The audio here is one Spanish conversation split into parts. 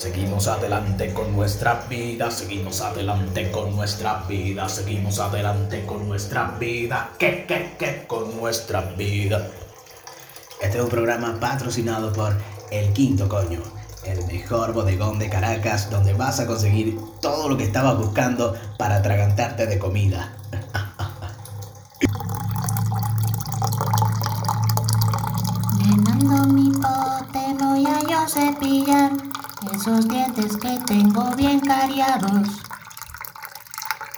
Seguimos adelante con nuestra vida, seguimos adelante con nuestra vida, seguimos adelante con nuestra vida, ¿qué, qué, qué? Con nuestra vida. Este es un programa patrocinado por El Quinto Coño, el mejor bodegón de Caracas donde vas a conseguir todo lo que estabas buscando para atragantarte de comida. Llenando mi pote voy a yo cepillar esos dientes que tengo bien cariados.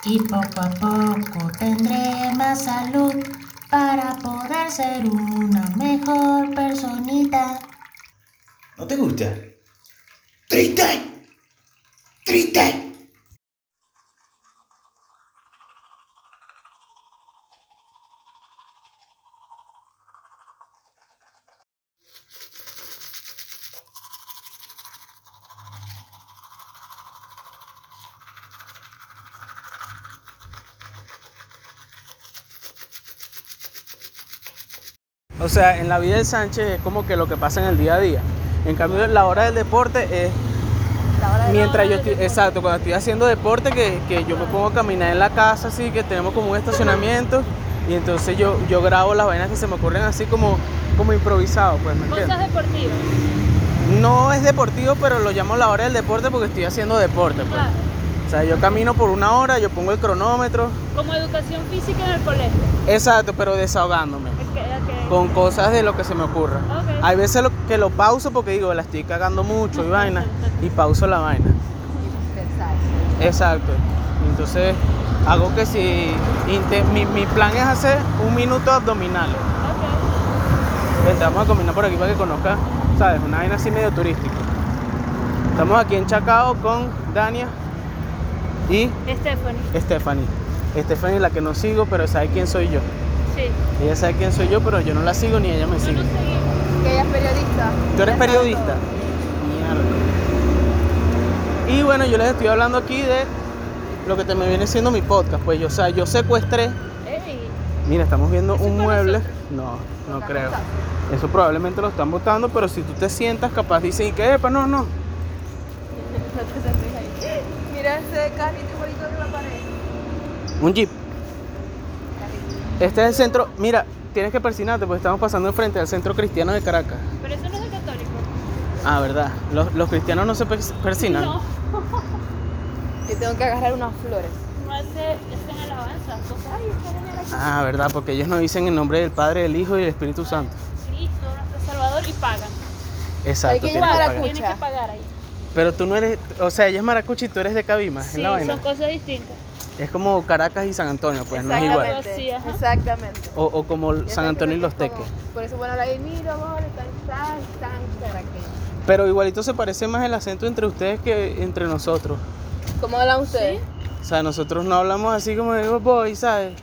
Y poco a poco tendré más salud para poder ser una mejor personita. ¿No te gusta? ¡Triste! ¡Triste! O sea, en la vida del Sánchez es como que lo que pasa en el día a día. En cambio, la hora del deporte es mientras yo estoy, exacto, cuando estoy haciendo deporte, que, que yo me pongo a caminar en la casa, así que tenemos como un estacionamiento y entonces yo, yo grabo las vainas que se me ocurren así como, como improvisado, pues, ¿me Cosas entiendes? deportivas. No es deportivo, pero lo llamo la hora del deporte porque estoy haciendo deporte, pues. Claro. O sea, yo camino por una hora, yo pongo el cronómetro, Como educación física en el colegio. exacto, pero desahogándome. Es que- con cosas de lo que se me ocurra. Hay veces lo- que lo pauso porque digo, la estoy cagando mucho y vaina, y pauso la vaina. Exacto. Entonces, hago que si. mi, mi plan es hacer un minuto abdominales. Ok. Vente, vamos a caminar por aquí para que conozca, ¿sabes? Una vaina así medio turística. Estamos aquí en Chacao con Dania y Stephanie. Stephanie. Stephanie es la que no sigo, pero sabe quién soy yo. Sí. Ella sabe quién soy yo, pero yo no la sigo ni ella me No sigue. seguimos. Que ella es periodista. ¿Tú eres periodista? Mierda. Y bueno, yo les estoy hablando aquí de lo que te me viene siendo mi podcast. Pues yo, o sea, yo secuestré. Ey. Mira, estamos viendo ¿Eso un mueble. nosotros? No, no creo. Eso probablemente lo están votando, pero si tú te sientas, capaz dicen "¿Y que, epa, no, no. Mira ese carrito igualito de la pared. Un jeep. Este es el centro. Mira, tienes que persinarte porque estamos pasando enfrente al centro cristiano de Caracas. Pero eso no es de católico. Ah, verdad. Los, los cristianos no se pers- persinan. No. Yo tengo que agarrar unas flores. No hace, es en alabanza. Entonces, ay, Ah, verdad, porque ellos no dicen en nombre del Padre, del Hijo y del Espíritu Santo. Cristo, nuestro Salvador, y pagan. Exacto. Hay que tienes llevar que a pagar. Tienes que pagar ahí. Pero tú no eres, o sea, ella es maracucha y tú eres de Cabima, es Sí, son cosas distintas. Es como Caracas y San Antonio, pues no es igual. Exactamente. Sí. Exactamente. O, o como San Antonio y Los Teques. como- Por eso, bueno, la de mira, amor, tan, tan, tan caraqueño. Pero igualito se parece más el acento entre ustedes que entre nosotros. ¿Cómo hablan ustedes? O sea, nosotros no hablamos así como de "Oh, boy, ¿sabes?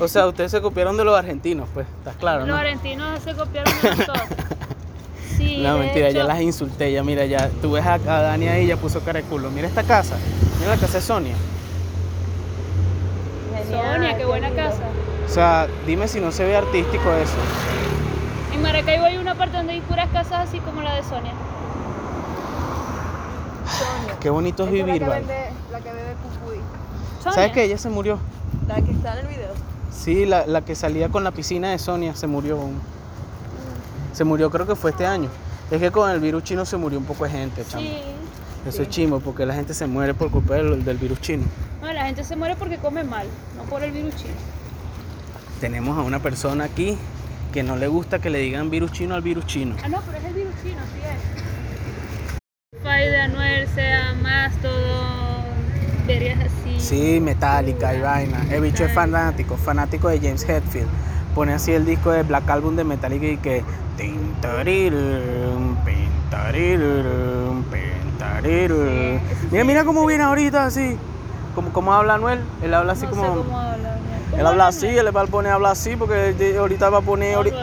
O sea, ustedes se copiaron de los argentinos, pues, ¿estás claro, Los no? argentinos se copiaron de nosotros. Sí, No, mentira, ya las insulté, ya mira, ya, tú ves a, a Dani ahí, ya puso cara de culo. Mira esta casa, mira la casa de Sonia. Sonia, qué buena casa. O sea, dime si no se ve artístico eso. En Maracaibo hay una parte donde hay puras casas así como la de Sonia. Sonia. Qué bonito es Esa vivir, la que ¿vale? vende, la que bebe cucuy. Sonia. ¿Sabes que ella se murió? La que está en el video. Sí, la, la que salía con la piscina de Sonia se murió. Se murió creo que fue este año. Es que con el virus chino se murió un poco de gente, chamo. Sí. Eso es chimo, porque la gente se muere por culpa del, del virus chino. No, la gente se muere porque come mal, no por el virus chino. Tenemos a una persona aquí que no le gusta que le digan virus chino al virus chino. Ah, no, pero es el virus chino, sí es. Fai de Anuel, sea más todo. Verías así. Sí, Metallica y vaina. El bicho es fanático, fanático de James Hetfield. Pone así el disco de Black Album de Metallica y que. Mira, mira cómo viene ahorita así. Como, como habla Anuel. Él habla así no como. sé cómo habla. ¿Cómo Él habla habla así, él va a poner a hablar así porque ahorita va a poner. ahorita-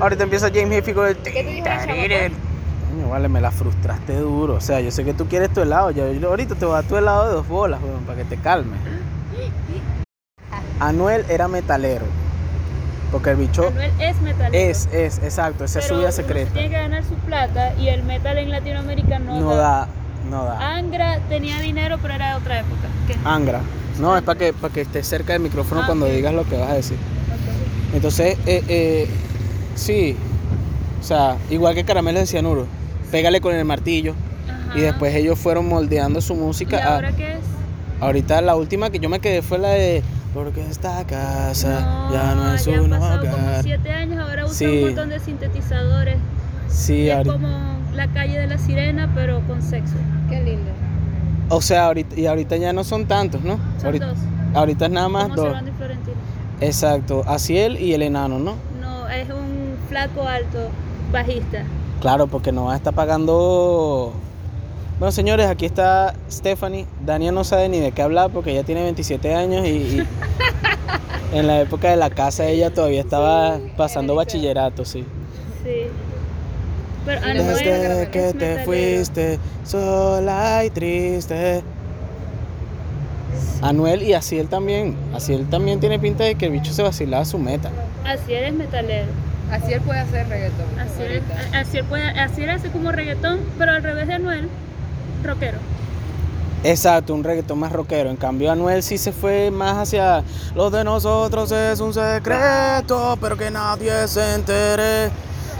Ahorita empieza James Hetfield con el. te dijo Coño, vale, me la frustraste duro. O sea, yo sé que tú quieres tu helado. Yo, yo ahorita te voy a dar tu helado de dos bolas, weón, para que te calmes. Anuel era metalero. Porque el bicho Anuel es metalero. es, es, exacto, esa es su vida secreta. Tiene que ganar su plata y el metal en Latinoamérica no, No da, No da. Angra tenía dinero, pero era de otra época. ¿Qué? Angra. No, es para que, para que estés cerca del micrófono Ah, cuando digas lo que vas a decir. Entonces, eh, eh, sí. O sea, igual que Caramelo de Cianuro. Pégale con el martillo. Y después ellos fueron moldeando su ¿Y música. a- ahora qué es? ahorita la última que yo me quedé fue la de Porque esta casa ya no es ya han un como hogar. siete años, ahora usan Sí. un montón de sintetizadores. Sí, es ahorita- como la calle de la sirena, pero con sexo. Qué lindo. o sea, ahorita, y ahorita ya no son tantos, ¿no? Son ahorita, dos. ahorita es nada más Como dos. Servando y Florentino. Exacto, Asiel y el enano, ¿no? No, es un flaco alto, bajista. Claro, porque no va a estar pagando. Bueno, señores, aquí está Stephanie. Dania no sabe ni de qué hablar porque ella tiene 27 años y, y en la época de la casa ella todavía estaba pasando bachillerato, sí. Sí. Pero Anuel Desde es que te metalero. fuiste sola y triste. Anuel y Asiel también. Asiel también tiene pinta de que el bicho se vacilaba su meta. Así eres metalero. Así él puede hacer reggaetón. Así él, así él puede, así él hace como reggaetón, pero al revés de Anuel, rockero. Exacto, un reggaetón más rockero. En cambio, Anuel sí se fue más hacia los de nosotros es un secreto, pero que nadie se entere.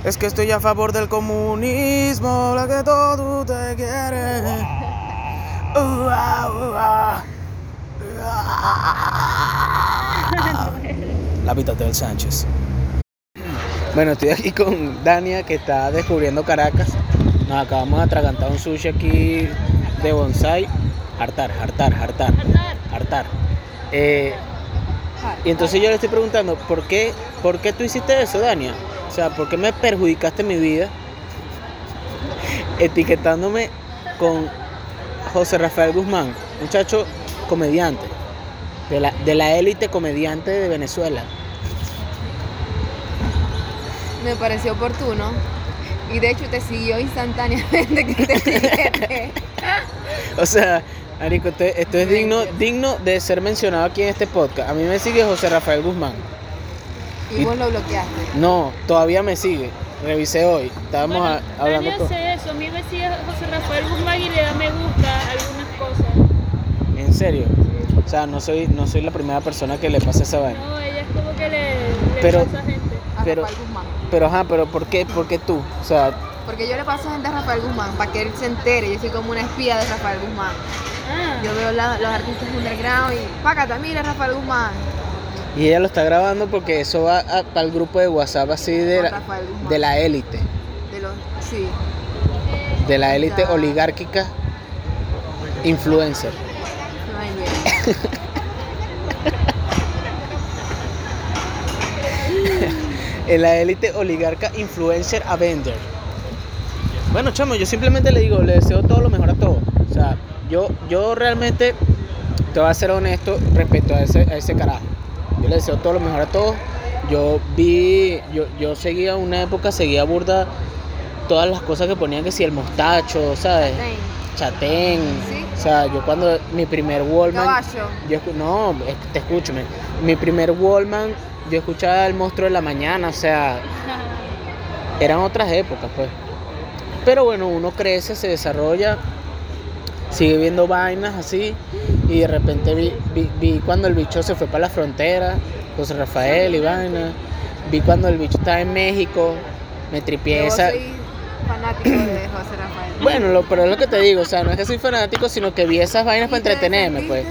Es que estoy a favor del comunismo, la que todo te quiere. Ua, ua. La vida del Sánchez. Bueno, estoy aquí con Dania que está descubriendo Caracas. Nos acabamos de atragantar un sushi aquí de bonsai. Hartar, hartar, hartar, hartar. Eh, y entonces yo le estoy preguntando, ¿por qué, ¿por qué tú hiciste eso, Dania? O sea, ¿por qué me perjudicaste mi vida etiquetándome con José Rafael Guzmán, muchacho comediante, de la, de la élite comediante de Venezuela? Me pareció oportuno. Y de hecho te siguió instantáneamente que te. O sea, Marico, esto, esto es digno, digno de ser mencionado aquí en este podcast. A mí me sigue José Rafael Guzmán. Y vos lo bloqueaste. No, todavía me sigue. Revisé hoy. Estábamos Bueno, a- hablando con... hace eso. A mí me sigue José Rafael Guzmán y le da me gusta algunas cosas. En serio. O sea, no soy, no soy la primera persona que le pasa esa vaina. No, ella es como que le, le Pero- pasa a gente. A Pero- Rafael Guzmán. Pero ajá, pero ¿por qué, por qué tú? O sea, Porque yo le paso gente a Rafael Guzmán para que él se entere. Yo soy como una espía de Rafael Guzmán. Ah, Yo veo la- los artistas underground y págata, mira Rafael Guzmán. Y ella lo está grabando porque eso va para el grupo de WhatsApp así de la, de élite. De los, sí, De la élite oligárquica influencer. En la élite oligarca influencer Avenger. Bueno, chamo, yo simplemente le digo, le deseo todo lo mejor a todos. O sea, yo, yo realmente te voy a ser honesto respecto a ese, a ese carajo. Yo le deseo todo lo mejor a todos. Yo vi, yo, yo seguía una época, seguía burda todas las cosas que ponían que si el mostacho, ¿sabes? Chatén. Sí. O sea, yo cuando mi primer Wallman. Caballo. Yo no, te escúchame. Mi primer Wallman, yo escuchaba el monstruo de la mañana, o sea, eran otras épocas, pues. Pero bueno, uno crece, se desarrolla, sigue viendo vainas así, y de repente vi, vi, vi cuando el bicho se fue para la frontera, José Rafael y vaina. Vi cuando el bicho estaba en México, me tripié Yo esa. soy fanático de José Rafael. Bueno, lo, pero es lo que te digo, o sea, no es que soy fanático, sino que vi esas vainas para ¿Y te entretenerme, pues.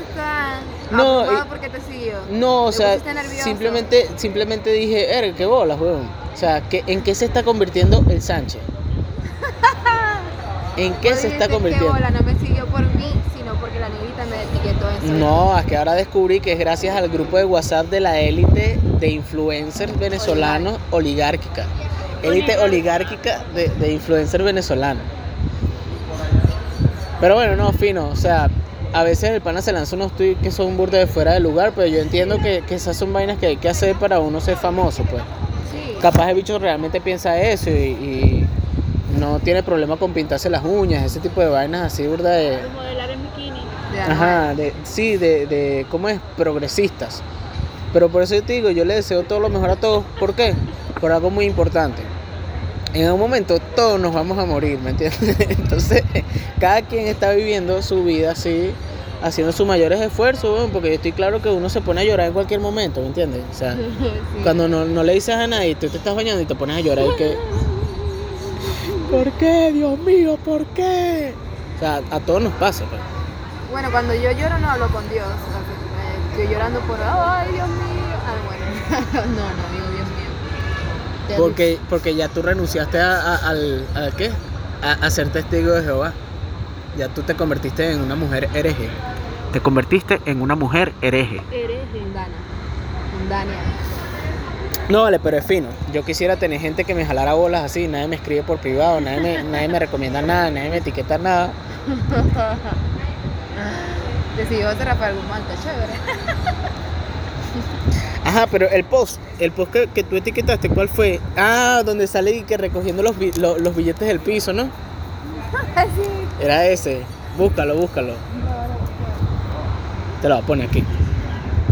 No, porque te siguió? No, o ¿Te sea, simplemente, simplemente dije, er, qué bola, weón. O sea, ¿qué- ¿en qué se está convirtiendo el Sánchez? ¿En qué se está "Qué convirtiendo? bola, no me No, es que ahora descubrí que es gracias al grupo de WhatsApp de la élite de influencers venezolanos oligárquica. Élite oligárquica de, de influencers venezolanos. Pero bueno, no, fino. O sea, a veces el pana se lanza unos tweets que son burda de fuera de lugar, pero yo entiendo que, que esas son vainas que hay que hacer para uno ser famoso, pues. Sí. capaz el bicho realmente piensa eso y, y no tiene problema con pintarse las uñas, ese tipo de vainas así, burda de... Ajá, de, sí, de, de, ¿cómo es? Progresistas. Pero por eso yo te digo, yo le deseo todo lo mejor a todos. ¿Por qué? Por algo muy importante. en algún momento todos nos vamos a morir, ¿me entiendes? Entonces, cada quien está viviendo su vida así, haciendo sus mayores esfuerzos, porque yo estoy claro que uno se pone a llorar en cualquier momento, ¿me entiendes? O sea, Sí. cuando no, no le dices a nadie, tú te estás bañando y te pones a llorar y que... ¿Por qué, Dios mío? ¿Por qué? O sea, a todos nos pasa, pues. Bueno, cuando yo lloro no hablo con Dios. que, eh, Estoy llorando por, ay, Dios mío. Ah, bueno. no, no digo Dios mío. Ya Porque, porque ya tú renunciaste a, a- al, a ¿qué? A, a ser testigo de Jehová. Ya tú te convertiste en una mujer hereje. Te convertiste en una mujer hereje. Eres Mundana. Mundania. No, vale, pero es fino. Yo quisiera tener gente que me jalara bolas así. Nadie me escribe por privado, nadie me, nadie me recomienda nada, nadie me etiqueta nada. Decidió José Rafael Guzmán, está chévere. Ajá, pero el post, el post que, que tú etiquetaste, ¿cuál fue? Ah, donde sale y que recogiendo los, lo- los billetes del piso, ¿no? Era ese. Búscalo, búscalo. Te lo voy a poner aquí.